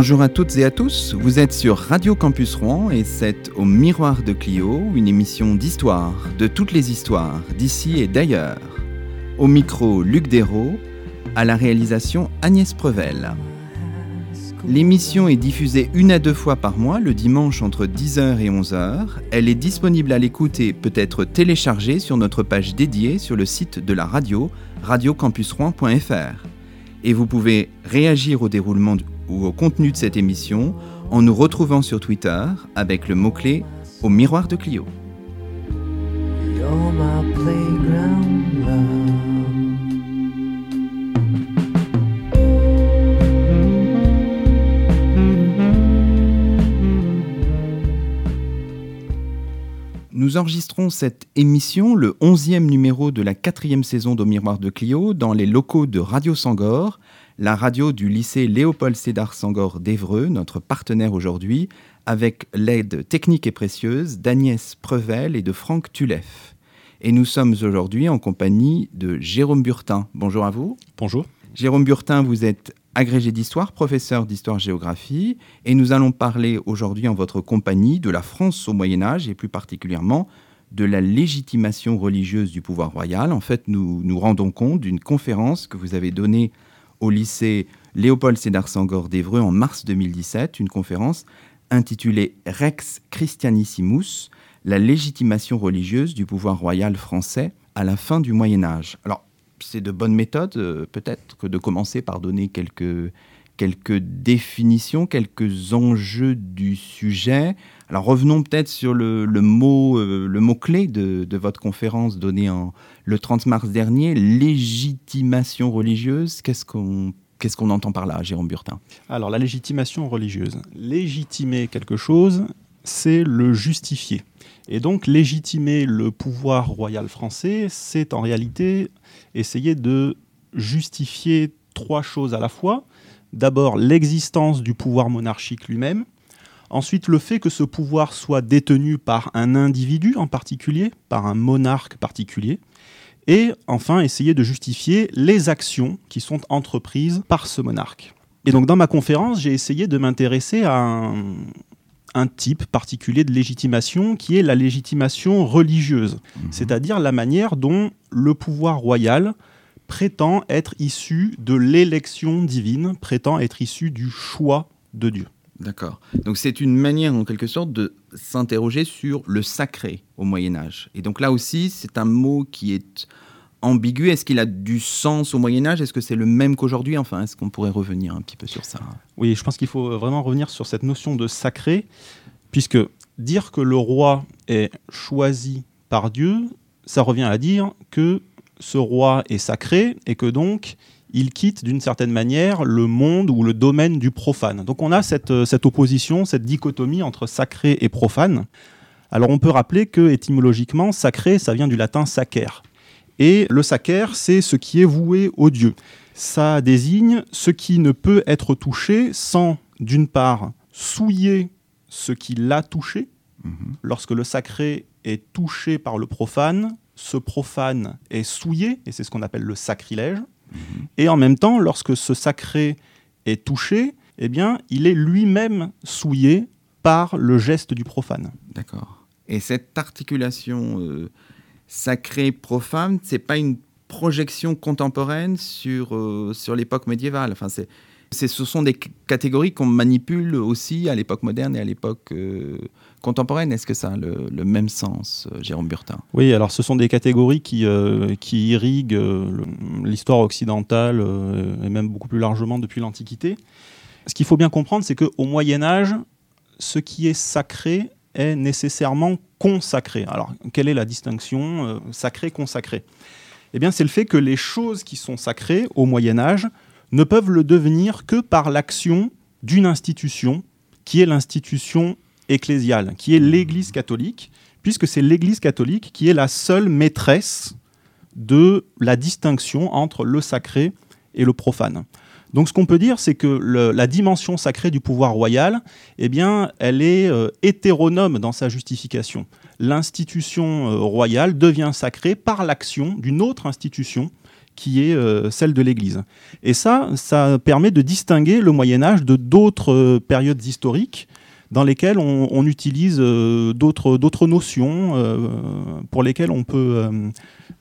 Bonjour à toutes et à tous, vous êtes sur Radio Campus Rouen et c'est au Miroir de Clio, une émission d'histoire, de toutes les histoires, d'ici et d'ailleurs. Au micro, Luc Dérault, à la réalisation Agnès Prevel. L'émission est diffusée une à deux fois par mois, le dimanche entre 10h et 11h. Elle est disponible à l'écoute et peut être téléchargée sur notre page dédiée sur le site de la radio, radiocampusrouen.fr. Et vous pouvez réagir au déroulement ou au contenu de cette émission en nous retrouvant sur Twitter avec le mot-clé au miroir de Clio. Nous enregistrons cette émission, le 11e numéro de la quatrième saison d'Au Miroir de Clio, dans les locaux de Radio Sangor, la radio du lycée Léopold Sédar Sangor d'Evreux, notre partenaire aujourd'hui, avec l'aide technique et précieuse d'Agnès Prevel et de Franck Tulef. Et nous sommes aujourd'hui en compagnie de Jérôme Burtin. Bonjour à vous. Bonjour. Jérôme Burtin, vous êtes agrégé d'histoire, professeur d'histoire-géographie, et nous allons parler aujourd'hui en votre compagnie de la France au Moyen Âge, et plus particulièrement de la légitimation religieuse du pouvoir royal. En fait, nous nous rendons compte d'une conférence que vous avez donnée au lycée Léopold Sédar Sangor d'Evreux en mars 2017, une conférence intitulée Rex Christianissimus, la légitimation religieuse du pouvoir royal français à la fin du Moyen Âge. Alors, c'est de bonnes méthodes, euh, peut-être, que de commencer par donner quelques définitions, quelques enjeux du sujet. Alors revenons peut-être sur le, mot, euh, le mot clé de, votre conférence donnée en, le 30 mars dernier, légitimation religieuse. Qu'est-ce qu'on Qu'est-ce qu'on entend par là, Jérôme Burtin? Alors, la légitimation religieuse. Légitimer quelque chose, c'est le justifier. Et donc, légitimer le pouvoir royal français, c'est en réalité essayer de justifier trois choses à la fois. D'abord, l'existence du pouvoir monarchique lui-même. Ensuite, le fait que ce pouvoir soit détenu par un individu en particulier, par un monarque particulier. Et enfin, essayer de justifier les actions qui sont entreprises par ce monarque. Et donc, dans ma conférence, j'ai essayé de m'intéresser à un, un type particulier de légitimation qui est la légitimation religieuse, mhm. c'est-à-dire la manière dont le pouvoir royal prétend être issu de l'élection divine, prétend être issu du choix de Dieu. D'accord. Donc c'est une manière en quelque sorte de s'interroger sur le sacré au Moyen Âge. Et donc là aussi, c'est un mot qui est ambigu. Est-ce qu'il a du sens au Moyen Âge? Est-ce que c'est le même qu'aujourd'hui? Enfin, est-ce qu'on pourrait revenir un petit peu sur ça? Oui, je pense qu'il faut vraiment revenir sur cette notion de sacré, puisque dire que le roi est choisi par Dieu, ça revient à dire que ce roi est sacré et que donc il quitte d'une certaine manière le monde ou le domaine du profane. Donc on a cette, cette opposition, cette dichotomie entre sacré et profane. Alors on peut rappeler que étymologiquement, sacré, ça vient du latin sacer, et le sacer, c'est ce qui est voué au Dieu. Ça désigne ce qui ne peut être touché sans, d'une part, souiller ce qui l'a touché. Mhm. Lorsque le sacré est touché par le profane, ce profane est souillé, et c'est ce qu'on appelle le sacrilège. Mhm. Et en même temps, lorsque ce sacré est touché, eh bien, il est lui-même souillé par le geste du profane. D'accord. Et cette articulation euh, sacré, profane, c'est pas une projection contemporaine sur, euh, sur l'époque médiévale. Enfin, c'est, ce sont des catégories qu'on manipule aussi à l'époque moderne et à l'époque euh, contemporaine. Est-ce que ça a le, même sens, euh, Jérôme Burtin? Oui, alors ce sont des catégories qui, qui irriguent l'histoire occidentale et même beaucoup plus largement depuis l'Antiquité. Ce qu'il faut bien comprendre, c'est qu'au Moyen Âge, ce qui est sacré est nécessairement consacré. Alors, quelle est la distinction euh, sacré-consacré Eh bien, c'est le fait que les choses qui sont sacrées au Moyen Âge ne peuvent le devenir que par l'action d'une institution, qui est l'institution ecclésiale, qui est l'Église catholique, puisque c'est l'Église catholique qui est la seule maîtresse de la distinction entre le sacré et le profane. Donc ce qu'on peut dire, c'est que la dimension sacrée du pouvoir royal, eh bien, elle est euh, hétéronome dans sa justification. L'institution euh, royale devient sacrée par l'action d'une autre institution qui est euh, celle de l'Église. Et ça, ça permet de distinguer le Moyen Âge de d'autres périodes historiques dans lesquelles on, utilise euh, d'autres notions, pour lesquelles on peut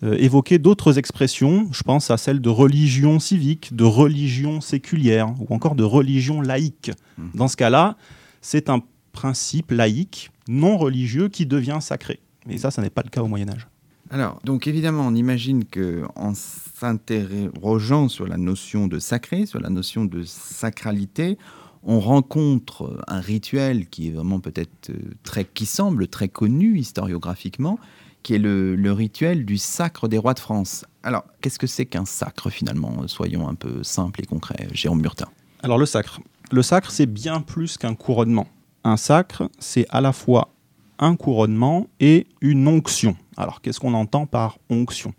évoquer d'autres expressions. Je pense à celle de religion civique, de religion séculière, ou encore de religion laïque. Mmh. Dans ce cas-là, c'est un principe laïque, non religieux, qui devient sacré. Et ça, ça n'est pas le cas au Moyen Âge. Alors, donc évidemment, on imagine qu'en s'interrogeant sur la notion de sacré, sur la notion de sacralité, on rencontre un rituel qui est vraiment peut-être euh, très, qui semble très connu historiographiquement, qui est le, rituel du sacre des rois de France. Alors, qu'est-ce que c'est qu'un sacre finalement? Soyons un peu simples et concrets, Jérôme Murtin. Alors, le sacre. Le sacre, c'est bien plus qu'un couronnement. Un sacre, c'est à la fois un couronnement et une onction. Alors, qu'est-ce qu'on entend par onction?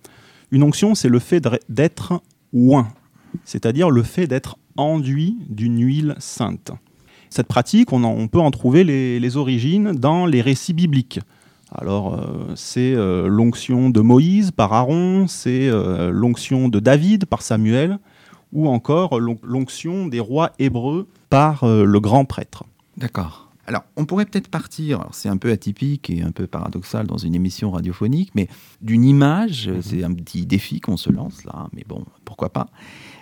Une onction, c'est le fait d'être oint, c'est-à-dire le fait d'être enduit d'une huile sainte. Cette pratique, on, peut en trouver les, origines dans les récits bibliques. Alors, euh, c'est euh, l'onction de Moïse par Aaron, c'est euh, l'onction de David par Samuel, ou encore l'onction des rois hébreux par le grand prêtre. D'accord. Alors, on pourrait peut-être partir, c'est un peu atypique et un peu paradoxal dans une émission radiophonique, mais d'une image, mhm. c'est un petit défi qu'on se lance là, mais bon, pourquoi pas.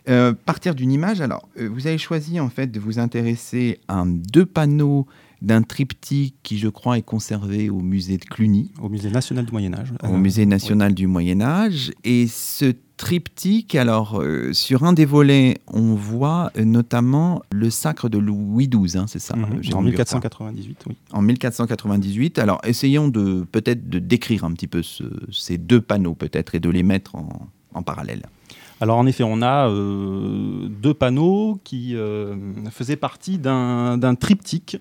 Euh, partir d'une image, alors, euh, vous avez choisi en fait de vous intéresser à deux panneaux d'un triptyque qui, je crois, est conservé au musée de Cluny. Au musée national du Moyen Âge. Au musée national du Moyen Âge. Et ce triptyque, alors, euh, sur un des volets, on voit euh, notamment le sacre de Louis XII, hein, c'est ça mhm. En 1498, oui. En 1498. Alors, essayons de peut-être de décrire un petit peu ces deux panneaux, peut-être, et de les mettre en, parallèle. Alors en effet, on a euh, deux panneaux qui faisaient partie d'un triptyque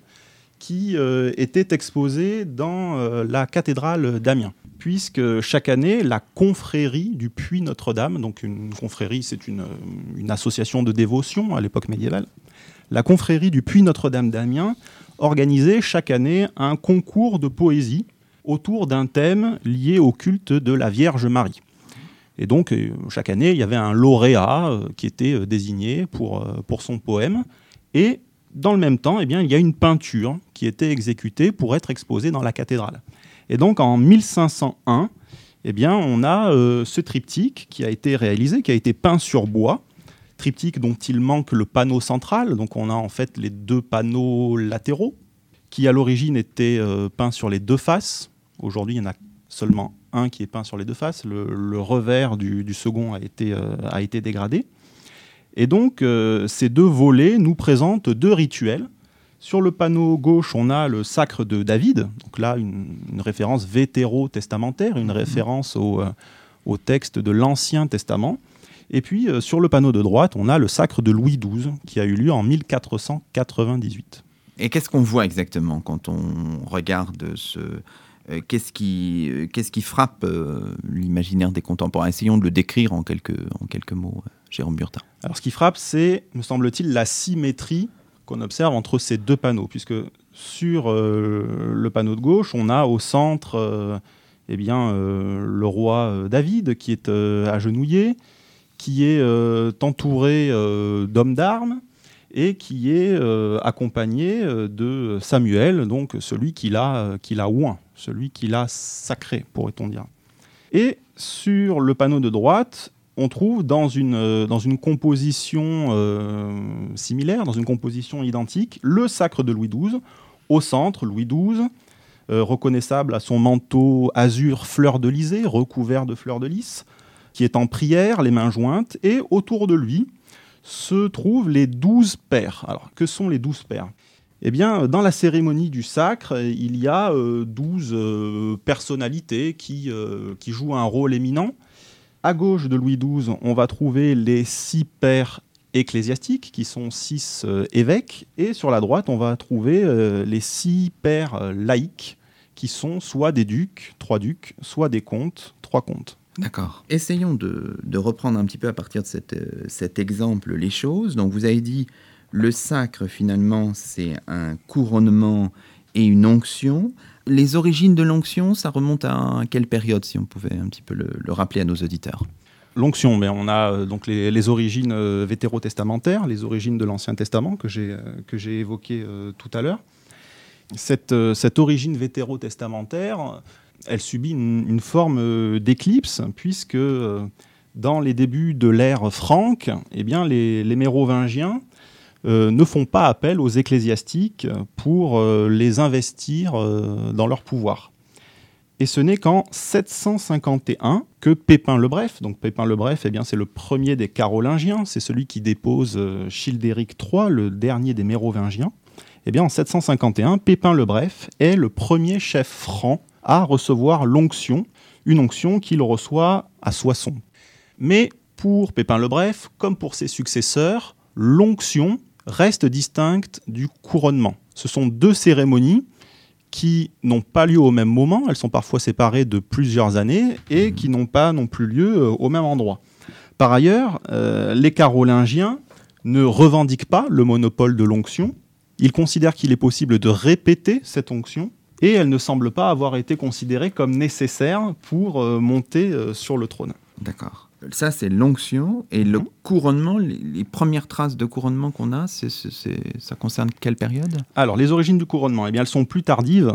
qui euh, était exposé dans euh, la cathédrale d'Amiens. Puisque chaque année, la confrérie du Puy Notre-Dame, donc une confrérie, c'est une, une, association de dévotion à l'époque médiévale, la confrérie du Puy Notre-Dame d'Amiens organisait chaque année un concours de poésie autour d'un thème lié au culte de la Vierge Marie. Et donc, euh, chaque année, il y avait un lauréat qui était désigné pour, pour son poème. Et dans le même temps, eh bien, il y a une peinture qui était exécutée pour être exposée dans la cathédrale. Et donc en 1501, eh bien, on a euh, ce triptyque qui a été réalisé, qui a été peint sur bois, triptyque dont il manque le panneau central. Donc on a en fait les deux panneaux latéraux qui à l'origine étaient euh, peints sur les deux faces. Aujourd'hui, il y en a seulement un qui est peint sur les deux faces. Le, revers du, second a été, euh, a été dégradé. Et donc, euh, ces deux volets nous présentent deux rituels. Sur le panneau gauche, on a le sacre de David, donc là, une, référence vétéro-testamentaire, une mhm. référence au, euh, au, texte de l'Ancien Testament. Et puis, sur le panneau de droite, on a le sacre de Louis XII, qui a eu lieu en 1498. Et qu'est-ce qu'on voit exactement quand on regarde ce, qu'est-ce qui, qu'est-ce qui frappe l'imaginaire des contemporains? Essayons de le décrire en quelques, mots. Jérôme Burtin Alors ce qui frappe, c'est, me semble-t-il, la symétrie qu'on observe entre ces deux panneaux, puisque sur euh, le panneau de gauche, on a au centre euh, eh bien, euh, le roi David qui est agenouillé, qui est entouré d'hommes d'armes et qui est accompagné de Samuel, donc celui qui l'a oint, celui qui l'a sacré, pourrait-on dire. Et sur le panneau de droite, on trouve dans une, euh, composition euh, similaire, dans une composition identique, le sacre de Louis XII, au centre, Louis XII, euh, reconnaissable à son manteau azur fleur de lysée, recouvert de fleurs de lys, qui est en prière, les mains jointes, et autour de lui se trouvent les douze pères. Alors, que sont les douze pères eh bien, dans la cérémonie du sacre, il y a douze personnalités qui, qui jouent un rôle éminent. À gauche de Louis XII, on va trouver les six pères ecclésiastiques, qui sont six euh, évêques, et sur la droite, on va trouver euh, les six pères euh, laïcs, qui sont soit des ducs, trois ducs, soit des comtes, trois comtes. D'accord. Essayons de, reprendre un petit peu à partir de cet exemple les choses. Donc vous avez dit, le sacre, finalement, c'est un couronnement et une onction. Les origines de l'onction, ça remonte à quelle période, si on pouvait un petit peu le, rappeler à nos auditeurs? L'onction, mais on a euh, donc les, origines euh, vétérotestamentaires, les origines de l'Ancien Testament que j'ai euh, évoquées euh, tout à l'heure. Cette, cette origine vétérotestamentaire, elle subit une, forme d'éclipse puisque dans les débuts de l'ère franque, eh bien les mérovingiens euh, ne font pas appel aux ecclésiastiques pour euh, les investir euh, dans leur pouvoir. Et ce n'est qu'en 751 que Pépin le Bref, donc Pépin le Bref, eh c'est le premier des Carolingiens, c'est celui qui dépose Childéric III, le dernier des Mérovingiens. Eh bien en 751, Pépin le Bref est le premier chef franc à recevoir l'onction, une onction qu'il reçoit à Soissons. Mais pour Pépin le Bref, comme pour ses successeurs, l'onction reste distincte du couronnement. Ce sont deux cérémonies qui n'ont pas lieu au même moment, elles sont parfois séparées de plusieurs années et qui n'ont pas non plus lieu euh, au même endroit. Par ailleurs, euh, les Carolingiens ne revendiquent pas le monopole de l'onction, ils considèrent qu'il est possible de répéter cette onction et elle ne semble pas avoir été considérée comme nécessaire pour euh, monter euh, sur le trône. D'accord. Ça, c'est l'onction. Et le Mhm. couronnement, les, les premières traces de couronnement qu'on a, c'est, c'est- c'est- ça concerne quelle période? Alors, les origines du couronnement, eh bien, elles sont plus tardives.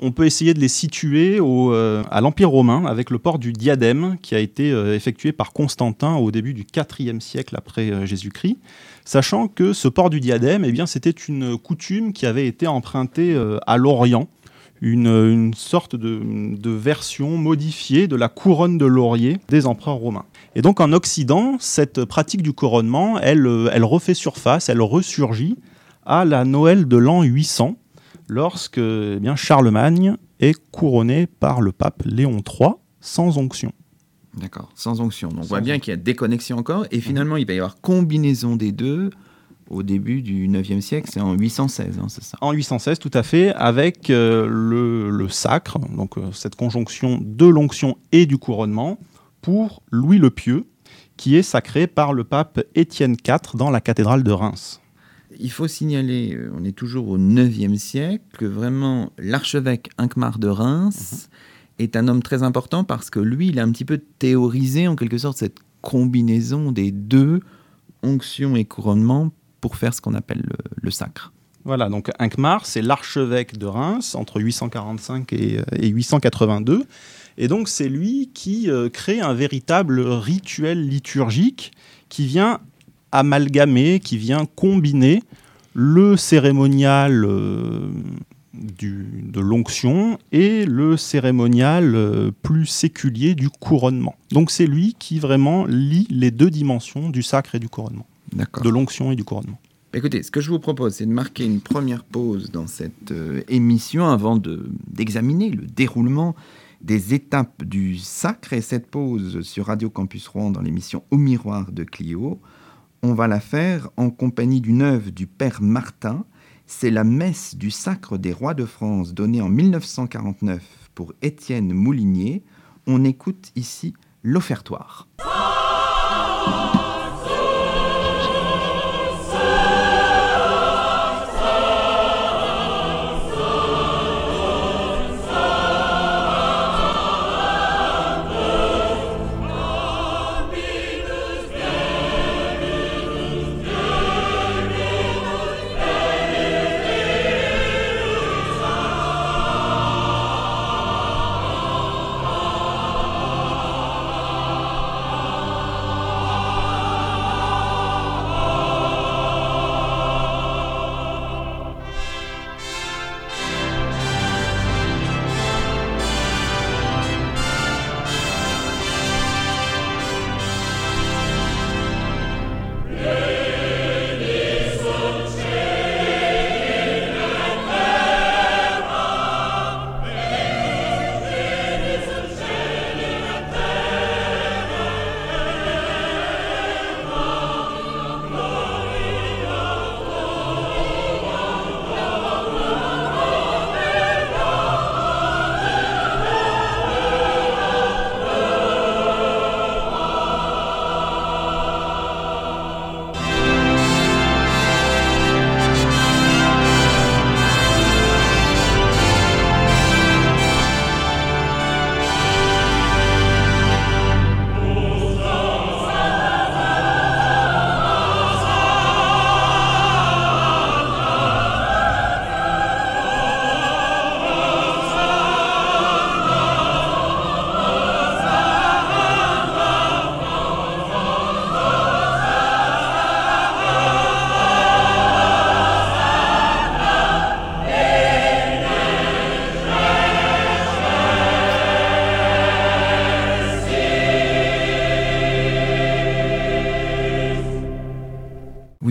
On peut essayer de les situer au, euh, à l'Empire romain avec le port du diadème qui a été euh, effectué par Constantin au début du IVe siècle après euh, Jésus-Christ, sachant que ce port du diadème, eh bien, c'était une coutume qui avait été empruntée euh, à l'Orient, une, une sorte de, de version modifiée de la couronne de laurier des empereurs romains. Et donc en Occident, cette pratique du couronnement, elle, euh, elle refait surface, elle ressurgit à la Noël de l'an 800, lorsque eh bien, Charlemagne est couronné par le pape Léon III sans onction. D'accord, sans onction. Donc on voit bien qu'il y a déconnexion encore. Et finalement, il va y avoir combinaison des deux au début du 9e siècle. C'est en 816, hein, c'est ça En 816, tout à fait, avec euh, le, le sacre, donc euh, cette conjonction de l'onction et du couronnement, pour Louis le Pieux, qui est sacré par le pape Étienne IV dans la cathédrale de Reims. Il faut signaler, euh, on est toujours au 9e siècle, que vraiment l'archevêque Inquemar de Reims est un homme très important parce que lui, il a un petit peu théorisé en quelque sorte cette combinaison des deux, onction et couronnement, pour faire ce qu'on appelle le, sacre. Voilà, donc Inquemar, c'est l'archevêque de Reims entre 845 et, euh, et 882. Et donc c'est lui qui euh, crée un véritable rituel liturgique qui vient amalgamer, qui vient combiner le cérémonial euh, de l'onction et le cérémonial plus séculier du couronnement. Donc c'est lui qui vraiment lie les deux dimensions du sacre et du couronnement. De l'onction et du couronnement. Écoutez, ce que je vous propose, c'est de marquer une première pause dans cette euh, émission avant de- d'examiner le déroulement des étapes du sacre. Et cette pause sur Radio Campus Rouen dans l'émission Au miroir de Clio, on va la faire en compagnie d'une œuvre du Père Martin. C'est la messe du sacre des rois de France donnée en 1949 pour Étienne Moulinier. On écoute ici l'offertoire.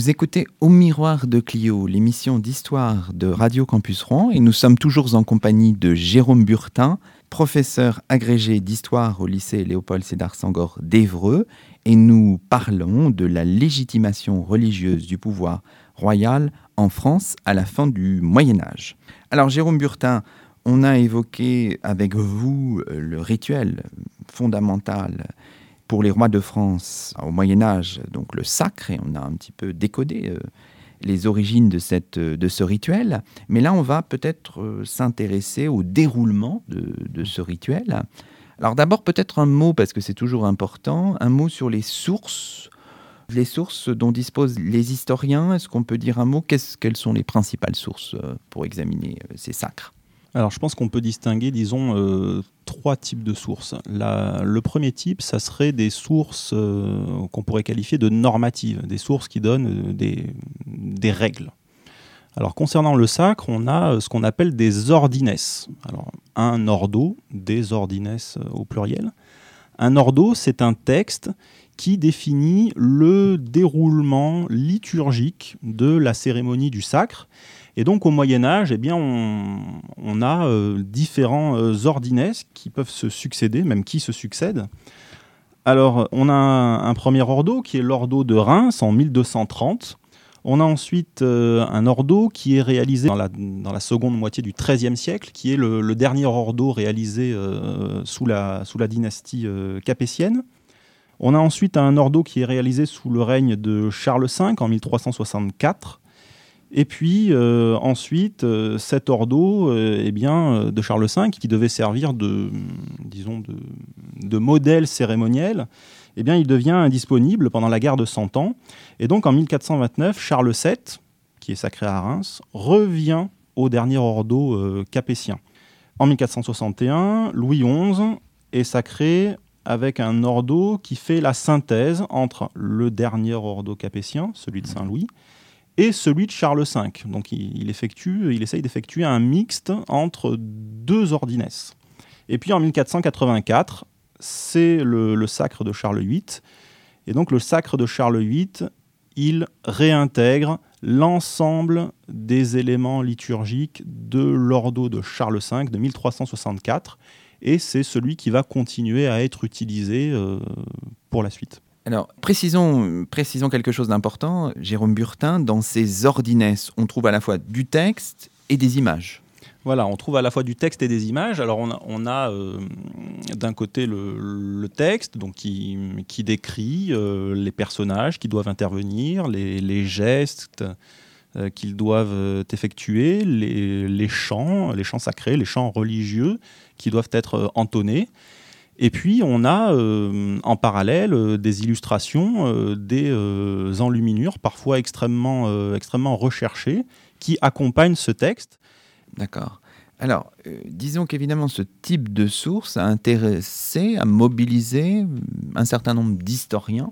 Écoutez Au miroir de Clio, l'émission d'histoire de Radio Campus Rouen, et nous sommes toujours en compagnie de Jérôme Burtin, professeur agrégé d'histoire au lycée Léopold Sédar Sangor d'Evreux, et nous parlons de la légitimation religieuse du pouvoir royal en France à la fin du Moyen Âge. Alors Jérôme Burtin, on a évoqué avec vous euh, le rituel fondamental pour les rois de France au Moyen Âge, donc le sacre, et on a un petit peu décodé euh, les origines de, cette, de ce rituel. Mais là, on va peut-être euh, s'intéresser au déroulement de, ce rituel. Alors d'abord, peut-être un mot, parce que c'est toujours important, un mot sur les sources. Les sources dont disposent les historiens, est-ce qu'on peut dire un mot? Quelles sont les principales sources pour examiner ces sacres? Alors, je pense qu'on peut distinguer, disons, euh, trois types de sources. le premier type, ça serait des sources euh, qu'on pourrait qualifier de normatives, des sources qui donnent euh, des, règles. Alors, concernant le sacre, on a ce qu'on appelle des ordines. Alors, un ordo, des ordines au pluriel. Un ordo, c'est un texte qui définit le déroulement liturgique de la cérémonie du sacre et donc au Moyen Âge, eh bien, on, a euh, différents euh, qui peuvent se succéder, même qui se succèdent. Alors on a un, premier ordo qui est l'ordo de Reims en 1230. On a ensuite euh, un ordo qui est réalisé dans la, seconde moitié du XIIIe siècle, qui est le, dernier ordo réalisé sous, la, sous, la, dynastie capétienne. On a ensuite un ordo qui est réalisé sous le règne de Charles V en 1364. Et puis euh, ensuite, euh, cet ordo euh, eh de Charles V, qui devait servir de, disons, de, modèle cérémoniel, eh bien, il devient indisponible pendant la guerre de Cent Ans. Et donc en 1429, Charles VII, qui est sacré à Reims, revient au dernier ordo capétien. En 1461, Louis XI est sacré avec un ordo qui fait la synthèse entre le dernier ordo capétien, celui de Saint-Louis, et celui de Charles V. Donc il, effectue, il essaye d'effectuer un mixte entre deux ordines. Et puis en 1484, c'est le, sacre de Charles VIII. Et donc le sacre de Charles VIII, il réintègre l'ensemble des éléments liturgiques de l'ordo de Charles V de 1364. Et c'est celui qui va continuer à être utilisé euh, pour la suite. Alors, précisons, précisons quelque chose d'important. Jérôme Burtin, dans ses ordines, on trouve à la fois du texte et des images. Voilà, on trouve à la fois du texte et des images. Alors on a, euh, d'un côté le, texte donc qui, décrit euh, les personnages qui doivent intervenir, les, gestes euh, qu'ils doivent effectuer, les, chants, les chants sacrés, les chants religieux qui doivent être entonnés. Et puis, on a euh, en parallèle euh, des illustrations, euh, des enluminures, parfois extrêmement, extrêmement recherchées, qui accompagnent ce texte. D'accord. Alors, disons qu'évidemment, ce type de source a intéressé, a mobilisé un certain nombre d'historiens.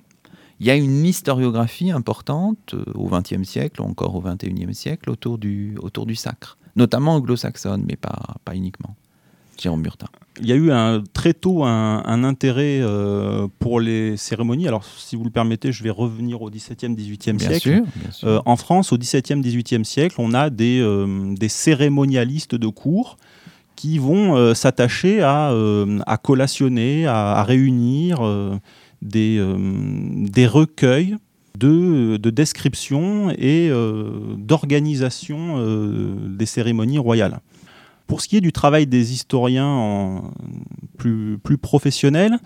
Il y a une historiographie importante au XXe siècle, ou encore au XXIe siècle, autour du, autour du sacre, notamment anglo-saxonne, mais pas, pas uniquement. Jérôme Burtin il y a eu un, très tôt un, intérêt euh, pour les cérémonies. Alors, si vous le permettez, je vais revenir au XVIIe, XVIIIe siècle. Euh, en France, au XVIIe, XVIIIe siècle, on a des, euh, des cérémonialistes de cours qui vont s'attacher à, à, collationner, à, réunir des, des recueils de, de description et d'organisation des cérémonies royales. Pour ce qui est du travail des historiens plus, professionnels,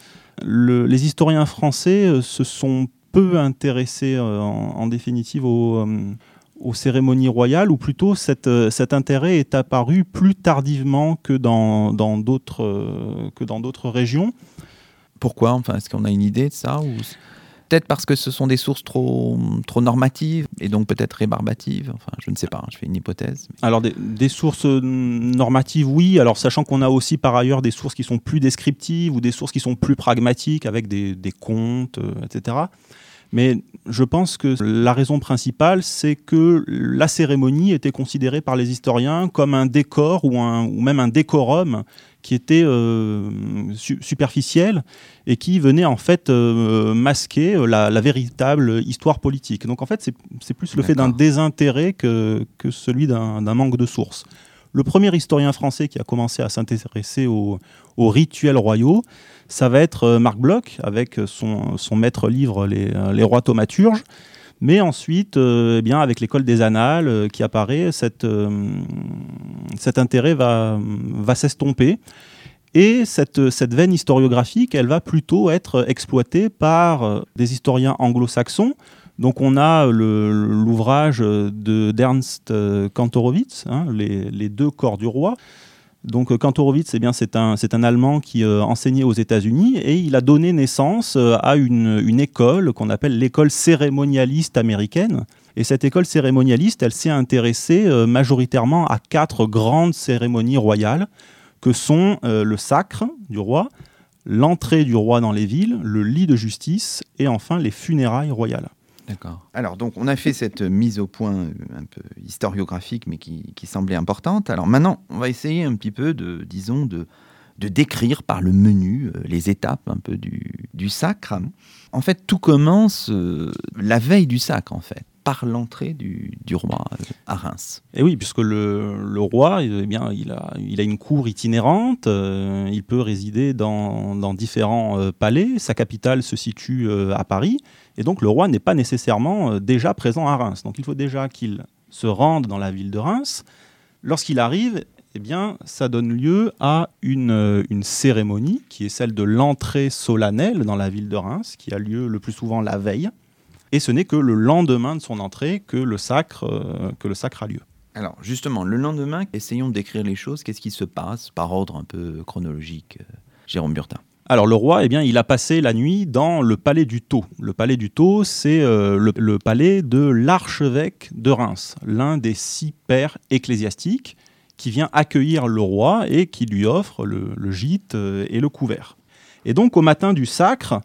les historiens français euh, se sont peu intéressés euh, en, définitive euh, aux, cérémonies royales, ou plutôt cet intérêt est apparu plus tardivement que dans d'autres régions. Pourquoi? Enfin, Est-ce qu'on a une idée de ça peut-être parce que ce sont des sources trop, trop normatives et donc peut-être rébarbatives. Enfin, je ne sais pas, je fais une hypothèse. Alors, des, sources euh, normatives, oui. Alors, sachant qu'on a aussi par ailleurs des sources qui sont plus descriptives ou des sources qui sont plus pragmatiques avec des, des comptes, euh, etc. Mais je pense que la raison principale, c'est que la cérémonie était considérée par les historiens comme un décor ou même un décorum qui était euh, superficiel et qui venait en fait euh, masquer la, véritable histoire politique. Donc en fait, c'est plus le fait d'un désintérêt que, que celui d'un manque de sources. Le premier historien français qui a commencé à s'intéresser aux, rituels royaux, ça va être euh, Marc Bloch, avec son, maître livre Les, rois thaumaturges. Mais ensuite, euh, eh bien, avec l'école des annales euh, qui apparaît, cet intérêt va, s'estomper. Et cette, veine historiographique, elle va plutôt être exploitée par des historiens anglo-saxons donc on a l'ouvrage de d'Ernst euh, Kantorowicz, hein, les, deux corps du roi. Donc Kantorowicz, eh c'est un, Allemand qui euh, enseignait aux États-Unis et il a donné naissance euh, à une, une école qu'on appelle l'école cérémonialiste américaine. Et cette école cérémonialiste, elle s'est intéressée majoritairement à quatre grandes cérémonies royales, que sont le sacre du roi, l'entrée du roi dans les villes, le lit de justice et enfin les funérailles royales. D'accord. Alors, donc, on a fait cette mise au point euh, un peu historiographique, mais qui, semblait importante. Alors, maintenant, on va essayer un petit peu de, disons, de, de décrire par le menu euh, les étapes un peu du, du sacre. En fait, tout commence euh, la veille du sacre, en fait par l'entrée du, roi à Reims. Et oui, puisque le, roi, eh bien, il, a, il a une cour itinérante, il peut résider dans, différents palais, sa capitale se situe à Paris, et donc le roi n'est pas nécessairement euh, déjà présent à Reims. Donc il faut déjà qu'il se rende dans la ville de Reims. Lorsqu'il arrive, eh bien, ça donne lieu à euh, une, cérémonie qui est celle de l'entrée solennelle dans la ville de Reims, qui a lieu le plus souvent la veille. Et ce n'est que le lendemain de son entrée que le sacre, euh, que le sacre a lieu. Alors justement, le lendemain, essayons de décrire les choses. Qu'est-ce qui se passe par ordre un peu chronologique, Jérôme Burtin? Alors le roi, eh bien, il a passé la nuit dans le palais du Tau. Le palais du Tau, c'est euh, le, palais de l'archevêque de Reims, l'un des six pères ecclésiastiques qui vient accueillir le roi et qui lui offre le, gîte euh, et le couvert. Et donc au matin du sacre,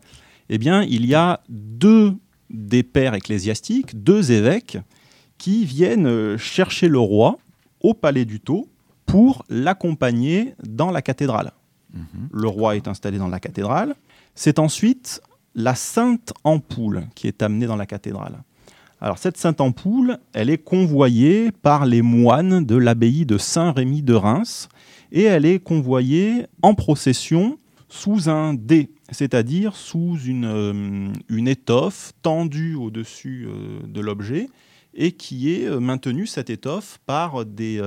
eh bien, il y a deux des pères ecclésiastiques, deux évêques, qui viennent euh, chercher le roi au palais du Tau pour l'accompagner dans la cathédrale. Mhm. Le roi est installé dans la cathédrale. C'est ensuite la sainte ampoule qui est amenée dans la cathédrale. Alors cette sainte ampoule, elle est convoyée par les moines de l'abbaye de Saint-Rémy de Reims et elle est convoyée en procession sous un dé, c'est-à-dire sous une, euh, une, étoffe tendue au-dessus euh, de l'objet et qui est euh, maintenue, cette étoffe, par des,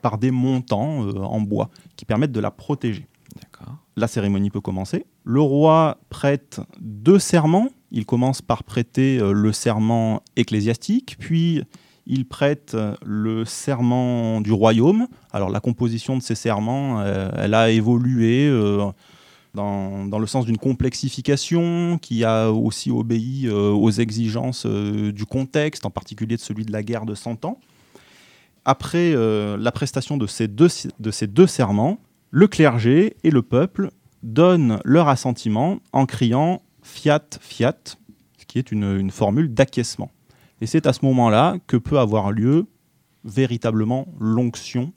par des montants en bois qui permettent de la protéger. La cérémonie peut commencer. Le roi prête deux serments. Il commence par prêter le serment ecclésiastique, puis il prête le serment du royaume. Alors la composition de ces serments, elle a évolué dans, le sens d'une complexification qui a aussi obéi euh, aux exigences euh, du contexte, en particulier de celui de la guerre de Cent Ans. Après euh, la prestation de ces, deux, serments, le clergé et le peuple donnent leur assentiment en criant fiat, fiat, ce qui est une formule d'acquiescement. Et c'est à ce moment-là que peut avoir lieu véritablement l'onction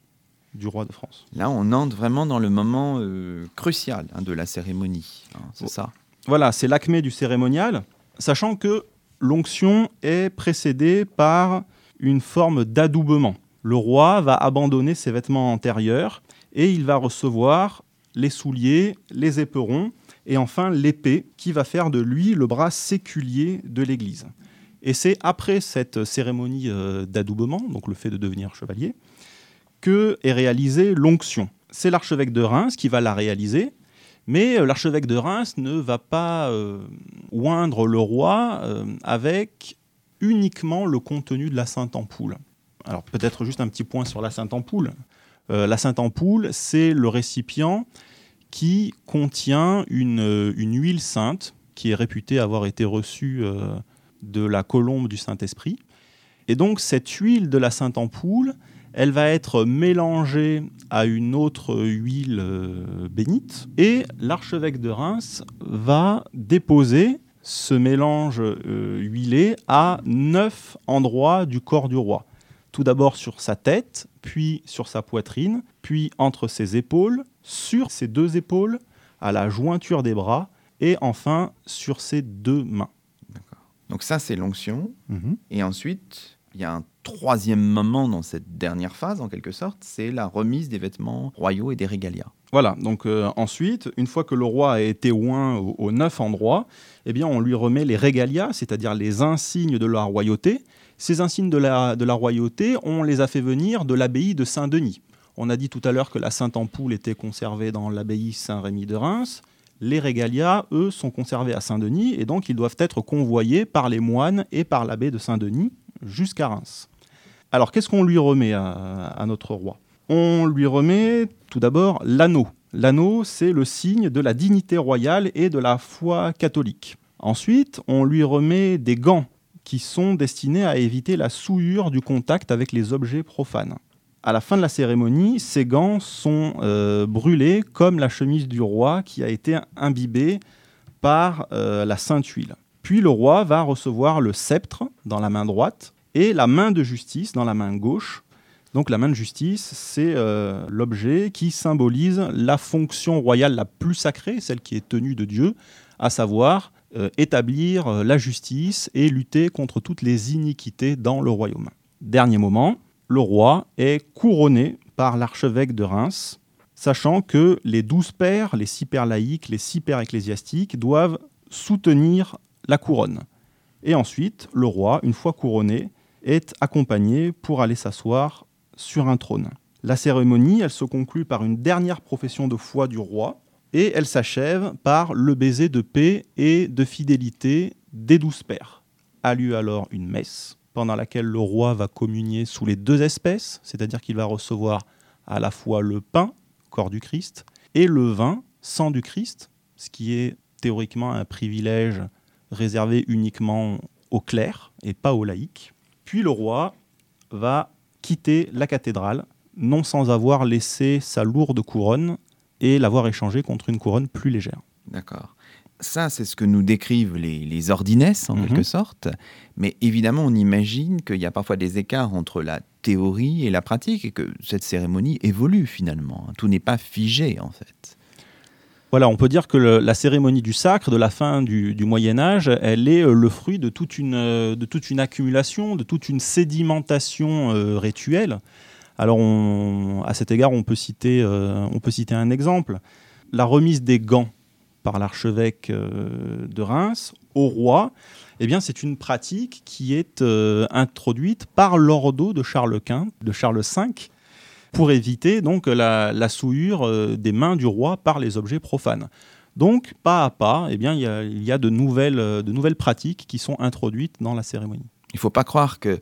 du roi de France. Là, on entre vraiment dans le moment euh, crucial hein, de la cérémonie, hein, c'est ça Voilà, c'est l'acmé du cérémonial, sachant que l'onction est précédée par une forme d'adoubement. Le roi va abandonner ses vêtements antérieurs et il va recevoir les souliers, les éperons et enfin l'épée qui va faire de lui le bras séculier de l'Église. Et c'est après cette cérémonie euh, d'adoubement, donc le fait de devenir chevalier, que est réalisée l'onction. C'est l'archevêque de Reims qui va la réaliser, mais euh, l'archevêque de Reims ne va pas euh, oindre le roi euh, avec uniquement le contenu de la Sainte Ampoule. Alors peut-être juste un petit point sur la Sainte Ampoule. la Sainte Ampoule, c'est le récipient qui contient une, une, huile sainte qui est réputée avoir été reçue de la colombe du Saint-Esprit. Et donc cette huile de la Sainte Ampoule, elle va être mélangée à une autre huile euh, bénite et l'archevêque de Reims va déposer ce mélange euh, huilé à neuf endroits du corps du roi. Tout d'abord sur sa tête, puis sur sa poitrine, puis entre ses épaules, sur ses deux épaules, à la jointure des bras, et enfin sur ses deux mains. Donc ça, c'est l'onction. Mhm. Et ensuite, il y a un troisième moment dans cette dernière phase, en quelque sorte, c'est la remise des vêtements royaux et des régalias. Voilà, donc euh, ensuite, une fois que le roi a été oint aux, neuf endroits, eh bien, on lui remet les régalias, c'est-à-dire les insignes de la royauté. Ces insignes de la, de la royauté, on les a fait venir de l'abbaye de Saint-Denis. On a dit tout à l'heure que la Sainte-Ampoule était conservée dans l'abbaye Saint-Rémy de Reims. Les régalias, eux, sont conservés à Saint-Denis et donc ils doivent être convoyés par les moines et par l'abbé de Saint-Denis jusqu'à Reims. Alors, qu'est-ce qu'on lui remet à, notre roi? On lui remet tout d'abord l'anneau. L'anneau, c'est le signe de la dignité royale et de la foi catholique. Ensuite, on lui remet des gants qui sont destinés à éviter la souillure du contact avec les objets profanes. À la fin de la cérémonie, ces gants sont euh, brûlés comme la chemise du roi qui a été imbibée par euh, la sainte huile. Puis le roi va recevoir le sceptre dans la main droite et la main de justice dans la main gauche. Donc la main de justice, c'est euh, l'objet qui symbolise la fonction royale la plus sacrée, celle qui est tenue de Dieu, à savoir euh, établir euh, la justice et lutter contre toutes les iniquités dans le royaume. Dernier moment, le roi est couronné par l'archevêque de Reims, sachant que les douze pères, les six pères laïcs, les six pères ecclésiastiques doivent soutenir la couronne. Et ensuite, le roi, une fois couronné, est accompagné pour aller s'asseoir sur un trône. La cérémonie, elle se conclut par une dernière profession de foi du roi, et elle s'achève par le baiser de paix et de fidélité des douze pères. A lieu alors une messe pendant laquelle le roi va communier sous les deux espèces, c'est-à-dire qu'il va recevoir à la fois le pain, corps du Christ, et le vin, sang du Christ, ce qui est théoriquement un privilège réservé uniquement aux clercs et pas aux laïcs. Puis le roi va quitter la cathédrale, non sans avoir laissé sa lourde couronne et l'avoir échangée contre une couronne plus légère. D'accord. Ça, c'est ce que nous décrivent les, les ordinesses, en Mhm. quelque sorte. Mais évidemment, on imagine qu'il y a parfois des écarts entre la théorie et la pratique et que cette cérémonie évolue finalement. Tout n'est pas figé, en fait. Voilà, on peut dire que la cérémonie du sacre de la fin du, Moyen Âge, elle est euh, le fruit de toute une, euh, de toute une accumulation, de toute une sédimentation euh, rituelle. Alors, à cet égard, on peut, citer, un exemple. La remise des gants par l'archevêque de Reims au roi, eh c'est une pratique qui est introduite par l'ordo de Charles V, pour éviter donc la, souillure euh, des mains du roi par les objets profanes. Donc, pas à pas, eh bien, il y a, euh, de nouvelles pratiques qui sont introduites dans la cérémonie. Il ne faut pas croire que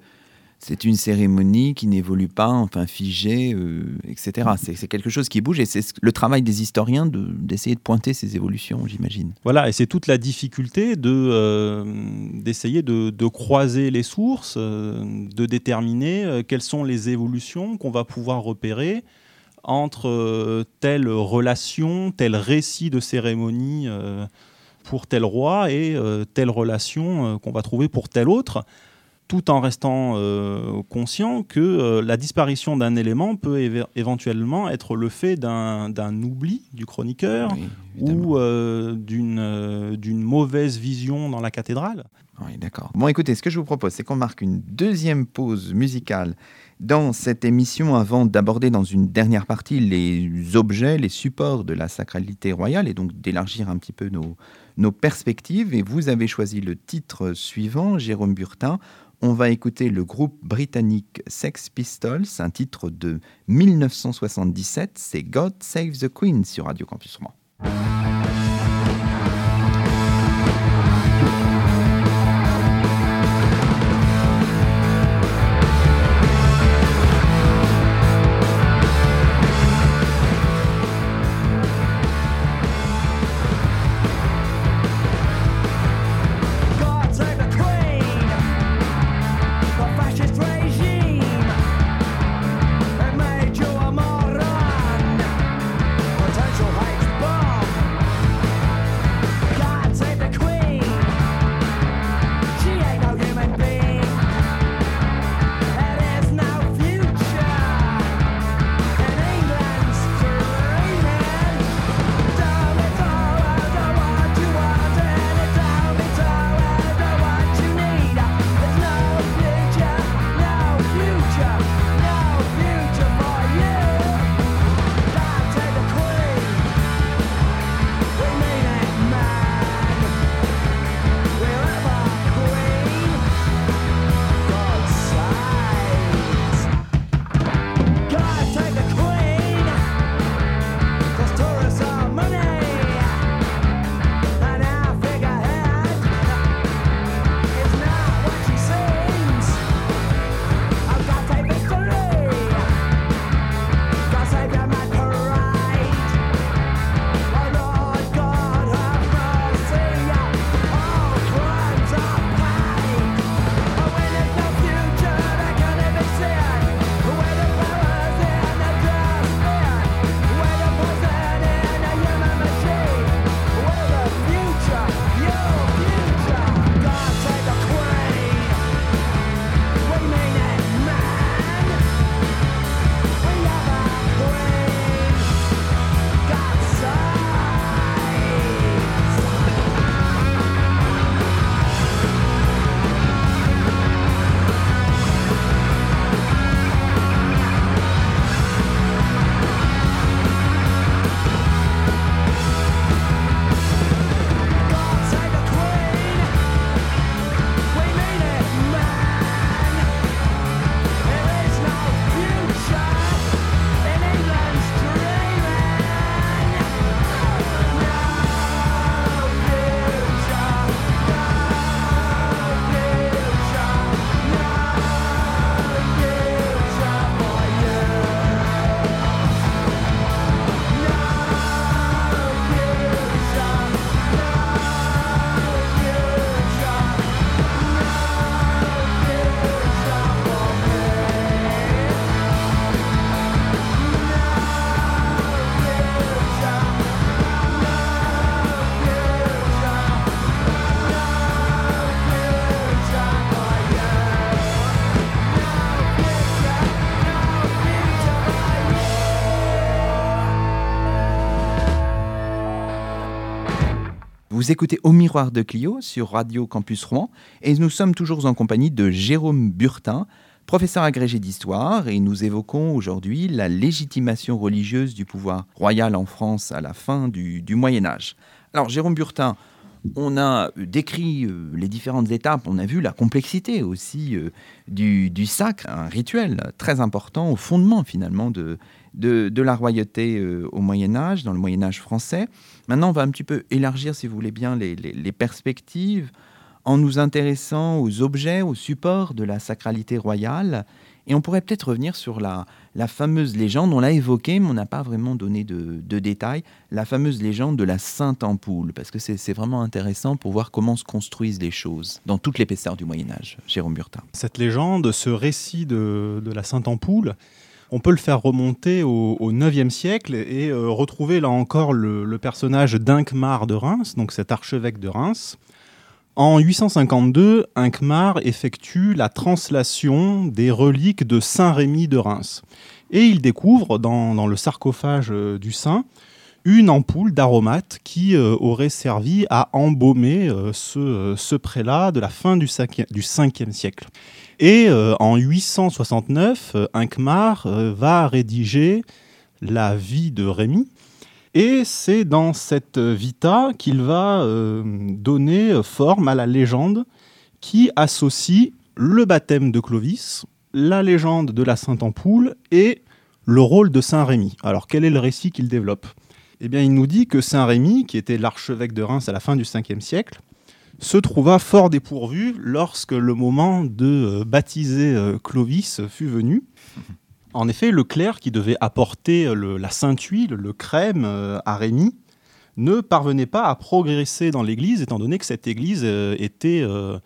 c'est une cérémonie qui n'évolue pas, enfin figée, euh, etc. C'est c'est quelque chose qui bouge et c'est ce- le travail des historiens de- d'essayer de, pointer ces évolutions, j'imagine. Voilà, et c'est toute la difficulté de, euh, d'essayer de, de croiser les sources, euh, de déterminer quelles sont les évolutions qu'on va pouvoir repérer entre telle relation, tel récit de cérémonie pour tel roi et telle relation qu'on va trouver pour tel autre, tout en restant euh, conscient que euh, la disparition d'un élément peut éve- éventuellement être le fait d'un, oubli du chroniqueur, Oui, ou euh, d'une euh, d'une mauvaise vision dans la cathédrale. Oui, d'accord. Bon, écoutez, ce que je vous propose, c'est qu'on marque une deuxième pause musicale dans cette émission avant d'aborder dans une dernière partie les objets, les supports de la sacralité royale et donc d'élargir un petit peu nos, nos perspectives. Et vous avez choisi le titre suivant, Jérôme Burtin. On va écouter le groupe britannique Sex Pistols, un titre de 1977, c'est God Save the Queen sur Radio Campus Rouen. Vous écoutez Au Miroir de Clio sur Radio Campus Rouen et nous sommes toujours en compagnie de Jérôme Burtin, professeur agrégé d'histoire et nous évoquons aujourd'hui la légitimation religieuse du pouvoir royal en France à la fin du, Moyen Âge. Alors Jérôme Burtin, on a décrit euh, les différentes étapes, on a vu la complexité aussi euh, du sacre, un rituel très important au fondement finalement de, de, la royauté euh, au Moyen Âge, dans le Moyen Âge français. Maintenant, on va un petit peu élargir, si vous voulez bien, les, perspectives en nous intéressant aux objets, aux supports de la sacralité royale. Et on pourrait peut-être revenir sur la, la fameuse légende, on l'a évoquée, mais on n'a pas vraiment donné de, détails, la fameuse légende de la Sainte Ampoule, parce que c'est vraiment intéressant pour voir comment se construisent les choses dans toute l'épaisseur du Moyen Âge. Jérôme Burtin. Cette légende, ce récit de la Sainte Ampoule, on peut le faire remonter au, au 9e siècle et euh, retrouver là encore le, personnage d'Inkmar de Reims, donc cet archevêque de Reims. En 852, Inkmar effectue la translation des reliques de Saint Rémy de Reims. Et il découvre dans, le sarcophage euh, du saint une ampoule d'aromates qui euh, aurait servi à embaumer ce, prélat de la fin du 5e, du 5e siècle. Et euh, en 869, euh, Inkmar euh, va rédiger la vie de Rémy. Et c'est dans cette vita qu'il va euh, donner forme à la légende qui associe le baptême de Clovis, la légende de la Sainte Ampoule et le rôle de Saint Rémy. Alors quel est le récit qu'il développe? Eh bien il nous dit que Saint Rémy, qui était l'archevêque de Reims à la fin du 5e siècle, se trouva fort dépourvu lorsque le moment de euh, baptiser euh, Clovis fut venu. En effet, le clerc qui devait apporter le- la sainte huile, le crème euh, à Rémy, ne parvenait pas à progresser dans l'église, étant donné que cette église euh, était euh,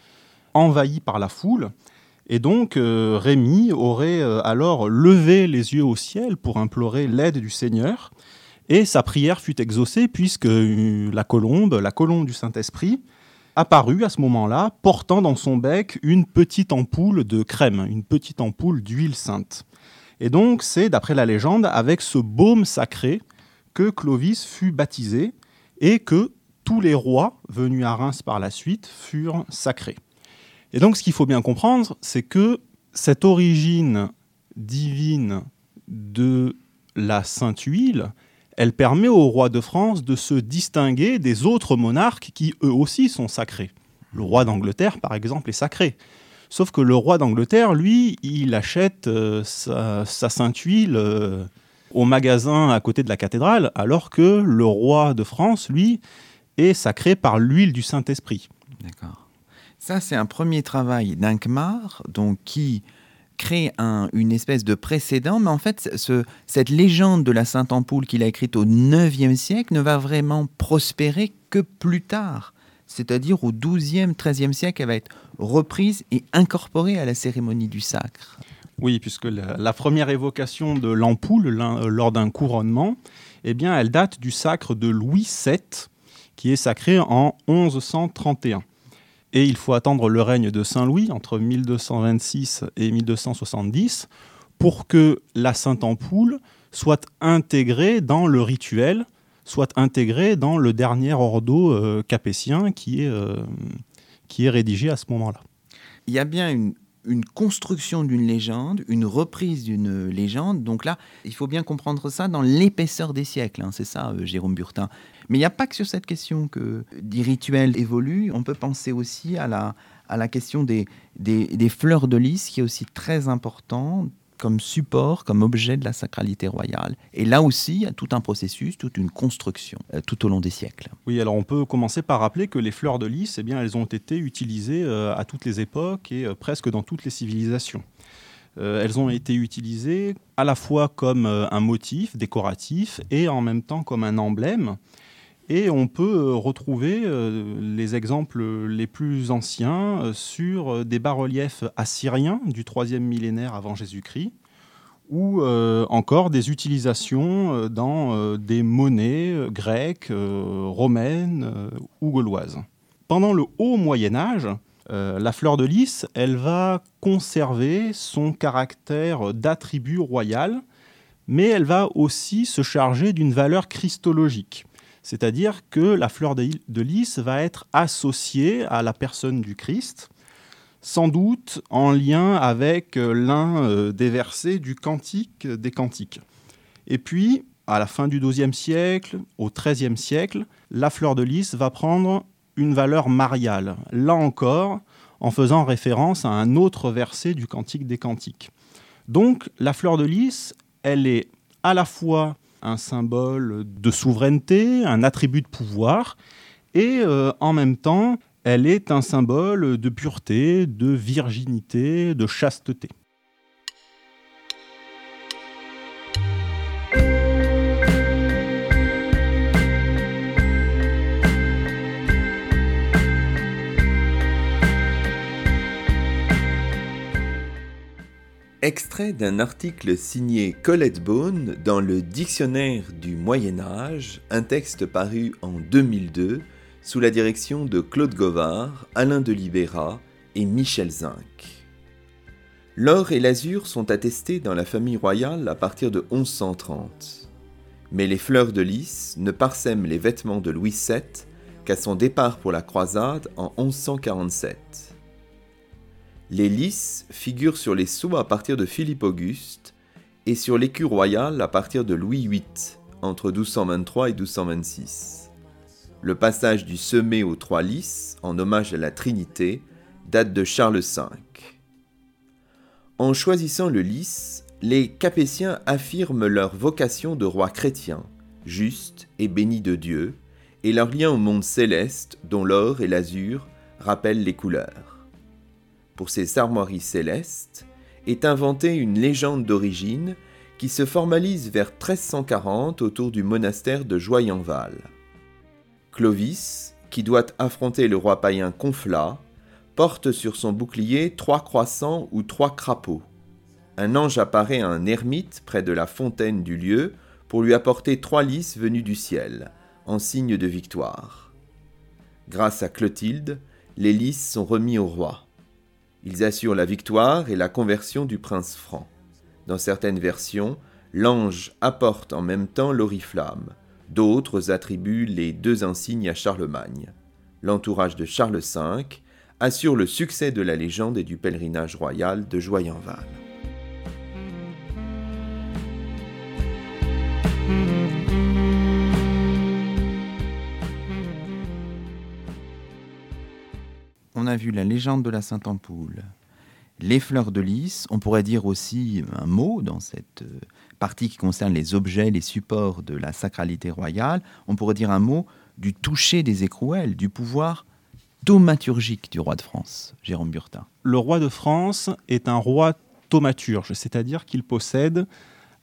envahie par la foule. Et donc, euh, Rémy aurait euh, alors levé les yeux au ciel pour implorer l'aide du Seigneur. Et sa prière fut exaucée puisque euh, la colombe, la colombe du Saint-Esprit, apparut à ce moment-là, portant dans son bec une petite ampoule de crème, une petite ampoule d'huile sainte. Et donc, c'est, d'après la légende, avec ce baume sacré que Clovis fut baptisé et que tous les rois venus à Reims par la suite furent sacrés. Et donc, ce qu'il faut bien comprendre, c'est que cette origine divine de la sainte huile, elle permet au roi de France de se distinguer des autres monarques qui, eux aussi, sont sacrés. Le roi d'Angleterre, par exemple, est sacré. Sauf que le roi d'Angleterre, lui, il achète euh, sa, sa sainte huile euh, au magasin à côté de la cathédrale, alors que le roi de France, lui, est sacré par l'huile du Saint-Esprit. D'accord. Ça, c'est un premier travail d'Inkmar, donc qui crée un- une espèce de précédent, mais en fait, ce- cette légende de la Sainte Ampoule qu'il a écrite au IXe siècle ne va vraiment prospérer que plus tard. C'est-à-dire au XIIe, XIIIe siècle, elle va être reprise et incorporée à la cérémonie du sacre. Oui, puisque la, la première évocation de l'ampoule euh, lors d'un couronnement, eh bien, elle date du sacre de Louis VII, qui est sacré en 1131. Et il faut attendre le règne de Saint Louis entre 1226 et 1270 pour que la Sainte Ampoule soit intégrée dans le rituel, soit intégrée dans le dernier ordo euh, capétien qui est, euh, qui est rédigé à ce moment-là. il y a bien une, une construction d'une légende, une reprise d'une légende. Donc là, il faut bien comprendre ça dans l'épaisseur des siècles. hein, c'est ça, euh, Jérôme Burtin. Mais il n'y a pas que sur cette question que des rituels évoluent. On peut penser aussi à la, à la question des, des, des fleurs de lys, qui est aussi très important comme support, comme objet de la sacralité royale. Et là aussi, il y a tout un processus, toute une construction, euh, tout au long des siècles. Oui, alors on peut commencer par rappeler que les fleurs de lys, eh bien, elles ont été utilisées euh, à toutes les époques et euh, presque dans toutes les civilisations. Elles ont été utilisées à la fois comme un motif décoratif et en même temps comme un emblème. Et on peut euh, retrouver euh, les exemples les plus anciens euh, sur des bas-reliefs assyriens du 3e millénaire avant Jésus-Christ, ou encore des utilisations dans des monnaies grecques, romaines ou gauloises. Pendant le haut Moyen Âge, la fleur de lys, elle va conserver son caractère d'attribut royal, mais elle va aussi se charger d'une valeur christologique. C'est-à-dire que la fleur de lys va être associée à la personne du Christ, sans doute en lien avec euh, l'un euh, des versets du Cantique des Cantiques. Et puis, à la fin du XIIe siècle, au XIIIe siècle, la fleur de lys va prendre une valeur mariale. Là encore, en faisant référence à un autre verset du Cantique des Cantiques. Donc, la fleur de lys, elle est à la fois un symbole de souveraineté, un attribut de pouvoir, et euh, en même temps, elle est un symbole de pureté, de virginité, de chasteté. Extrait d'un article signé Colette Beaune dans le Dictionnaire du Moyen Âge, un texte paru en 2002 sous la direction de Claude Govard, Alain de Libera et Michel Zinc. L'or et l'azur sont attestés dans la famille royale à partir de 1130. Mais les fleurs de lys ne parsèment les vêtements de Louis VII qu'à son départ pour la croisade en 1147. Les lys figurent sur les sceaux à partir de Philippe Auguste et sur l'écu royal à partir de Louis VIII, entre 1223 et 1226. Le passage du semé aux trois lys, en hommage à la Trinité, date de Charles V. En choisissant le lys, les Capétiens affirment leur vocation de rois chrétiens, justes et bénis de Dieu, et leur lien au monde céleste dont l'or et l'azur rappellent les couleurs pour ces armoiries célestes, est inventée une légende d'origine qui se formalise vers 1340 autour du monastère de Joyenval. Clovis, qui doit affronter le roi païen Conflat, porte sur son bouclier trois croissants ou trois crapauds. Un ange apparaît à un ermite près de la fontaine du lieu pour lui apporter trois lys venus du ciel, en signe de victoire. Grâce à Clotilde, les lys sont remis au roi. Ils assurent la victoire et la conversion du prince franc. Dans certaines versions, l'ange apporte en même temps l'oriflamme. D'autres attribuent les deux insignes à Charlemagne. L'entourage de Charles V assure le succès de la légende et du pèlerinage royal de Joyenval. A vu la légende de la Sainte-Ampoule, les fleurs de lys. On pourrait dire aussi un mot dans cette euh, partie qui concerne les objets, les supports de la sacralité royale. On pourrait dire un mot du toucher des écrouelles, du pouvoir thaumaturgique du roi de France, Jérôme Burtin. Le roi de France est un roi thaumaturge, c'est-à-dire qu'il possède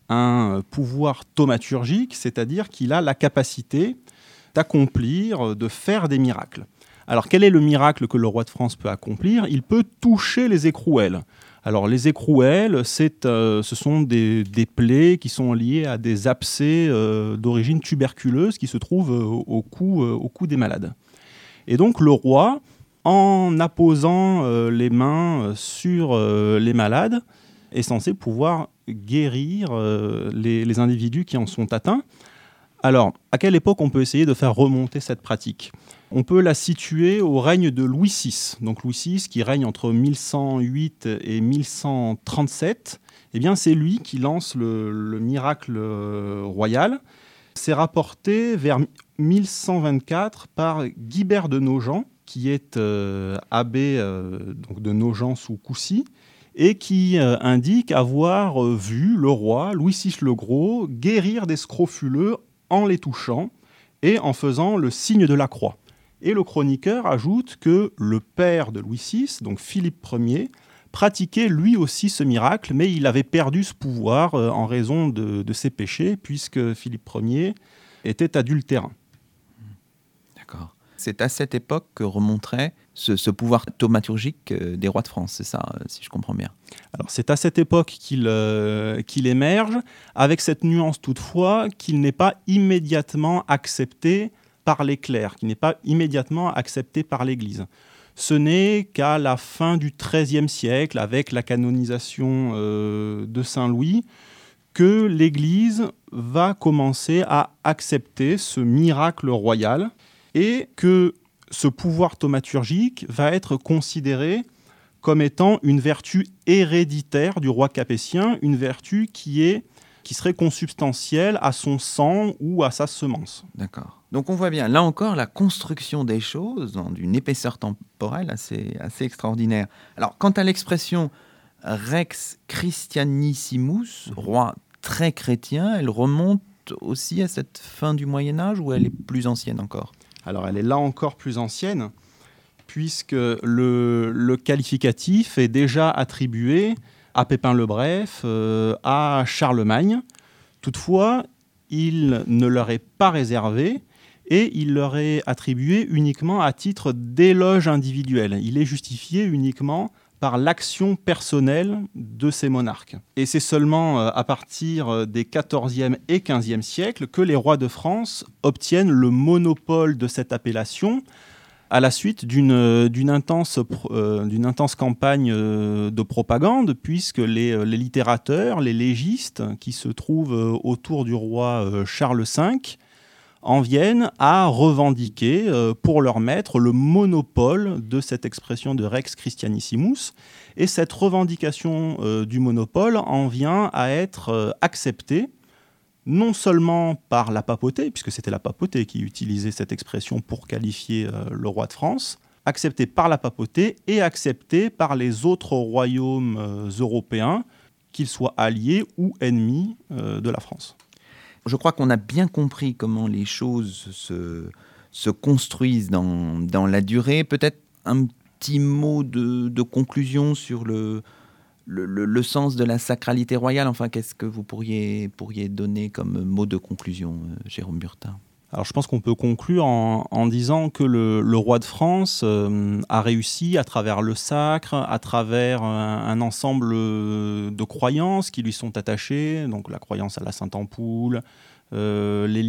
un pouvoir thaumaturgique, c'est-à-dire qu'il a la capacité d'accomplir, de faire des miracles. Alors quel est le miracle que le roi de France peut accomplir? Il peut toucher les écrouelles. Alors les écrouelles, euh, ce sont des, plaies qui sont liées à des abcès euh, d'origine tuberculeuse qui se trouvent euh, au, cou, des malades. Et donc le roi, en apposant les mains sur les malades, est censé pouvoir guérir les individus qui en sont atteints. Alors, à quelle époque on peut essayer de faire remonter cette pratique? On peut la situer au règne de Louis VI. Donc Louis VI, qui règne entre 1108 et 1137, eh bien c'est lui qui lance le, le miracle euh, royal. C'est rapporté vers 1124 par Guibert de Nogent, qui est euh, abbé euh, de Nogent sous Coucy, et qui indique avoir vu le roi Louis VI le Gros guérir des scrofuleux en les touchant et en faisant le signe de la croix. Et le chroniqueur ajoute que le père de Louis VI, donc Philippe Ier, pratiquait lui aussi ce miracle, mais il avait perdu ce pouvoir euh, en raison de, de ses péchés, puisque Philippe Ier était adultérin. D'accord. C'est à cette époque que remonterait ce, ce pouvoir thaumaturgique euh, des rois de France, c'est ça, euh, si je comprends bien? Alors c'est à cette époque qu'il euh, qu'il émerge, avec cette nuance toutefois qu'il n'est pas immédiatement accepté par les clercs, qu'il n'est pas immédiatement accepté par l'Église. Ce n'est qu'à la fin du XIIIe siècle, avec la canonisation euh, de Saint Louis, que l'Église va commencer à accepter ce miracle royal et que ce pouvoir thaumaturgique va être considéré comme étant une vertu héréditaire du roi capétien, une vertu qui, est, qui serait consubstantielle à son sang ou à sa semence. D'accord. Donc on voit bien, là encore, la construction des choses dans d'une épaisseur temporelle assez, assez extraordinaire. Alors, quant à l'expression Rex Christianissimus, roi très chrétien, elle remonte aussi à cette fin du Moyen Âge ou elle est plus ancienne encore? Alors elle est là encore plus ancienne, puisque le, le qualificatif est déjà attribué à Pépin le Bref, euh, à Charlemagne. Toutefois, il ne leur est pas réservé et il leur est attribué uniquement à titre d'éloge individuel. Il est justifié uniquement par l'action personnelle de ces monarques. Et c'est seulement euh, à partir des 14e et 15e siècles que les rois de France obtiennent le monopole de cette appellation à la suite d'une euh, euh, intense campagne euh, de propagande, puisque les, littérateurs, les légistes qui se trouvent autour du roi Charles V en viennent à revendiquer pour leur maître le monopole de cette expression de Rex Christianissimus. Et cette revendication du monopole en vient à être acceptée non seulement par la papauté, puisque c'était la papauté qui utilisait cette expression pour qualifier euh, le roi de France, acceptée par la papauté et acceptée par les autres royaumes euh, européens, qu'ils soient alliés ou ennemis euh, de la France. Je crois qu'on a bien compris comment les choses se, se construisent dans, la durée. Peut-être un petit mot de conclusion sur le, le, sens de la sacralité royale. Enfin, qu'est-ce que vous pourriez, pourriez donner comme mot de conclusion, euh, Jérôme Burtin? Alors je pense qu'on peut conclure en, disant que le, roi de France euh, a réussi à travers le sacre, à travers un, ensemble de croyances qui lui sont attachées, donc la croyance à la Sainte Ampoule, euh, les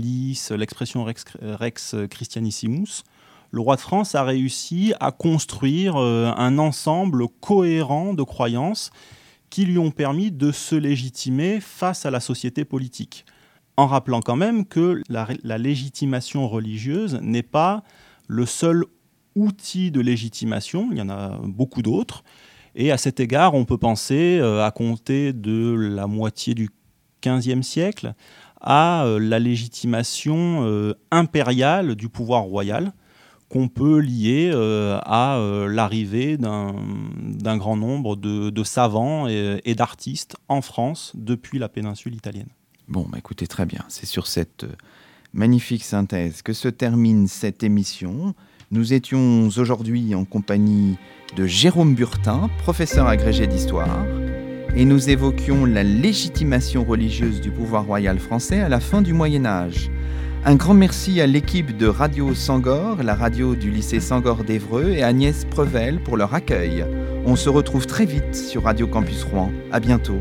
l'expression Rex Christianissimus. Le roi de France a réussi à construire euh, un ensemble cohérent de croyances qui lui ont permis de se légitimer face à la société politique en rappelant quand même que la, légitimation religieuse n'est pas le seul outil de légitimation, il y en a beaucoup d'autres. Et à cet égard, on peut penser, euh, à compter de la moitié du XVe siècle, à euh, la légitimation impériale du pouvoir royal, qu'on peut lier euh, à euh, l'arrivée d'un grand nombre de, savants et, et d'artistes en France depuis la péninsule italienne. Bon, bah écoutez, très bien. C'est sur cette euh, magnifique synthèse que se termine cette émission. Nous étions aujourd'hui en compagnie de Jérôme Burtin, professeur agrégé d'histoire, et nous évoquions la légitimation religieuse du pouvoir royal français à la fin du Moyen Âge. Un grand merci à l'équipe de Radio Sangor, la radio du lycée Sangor d'Evreux, et Agnès Prevel pour leur accueil. On se retrouve très vite sur Radio Campus Rouen. À bientôt.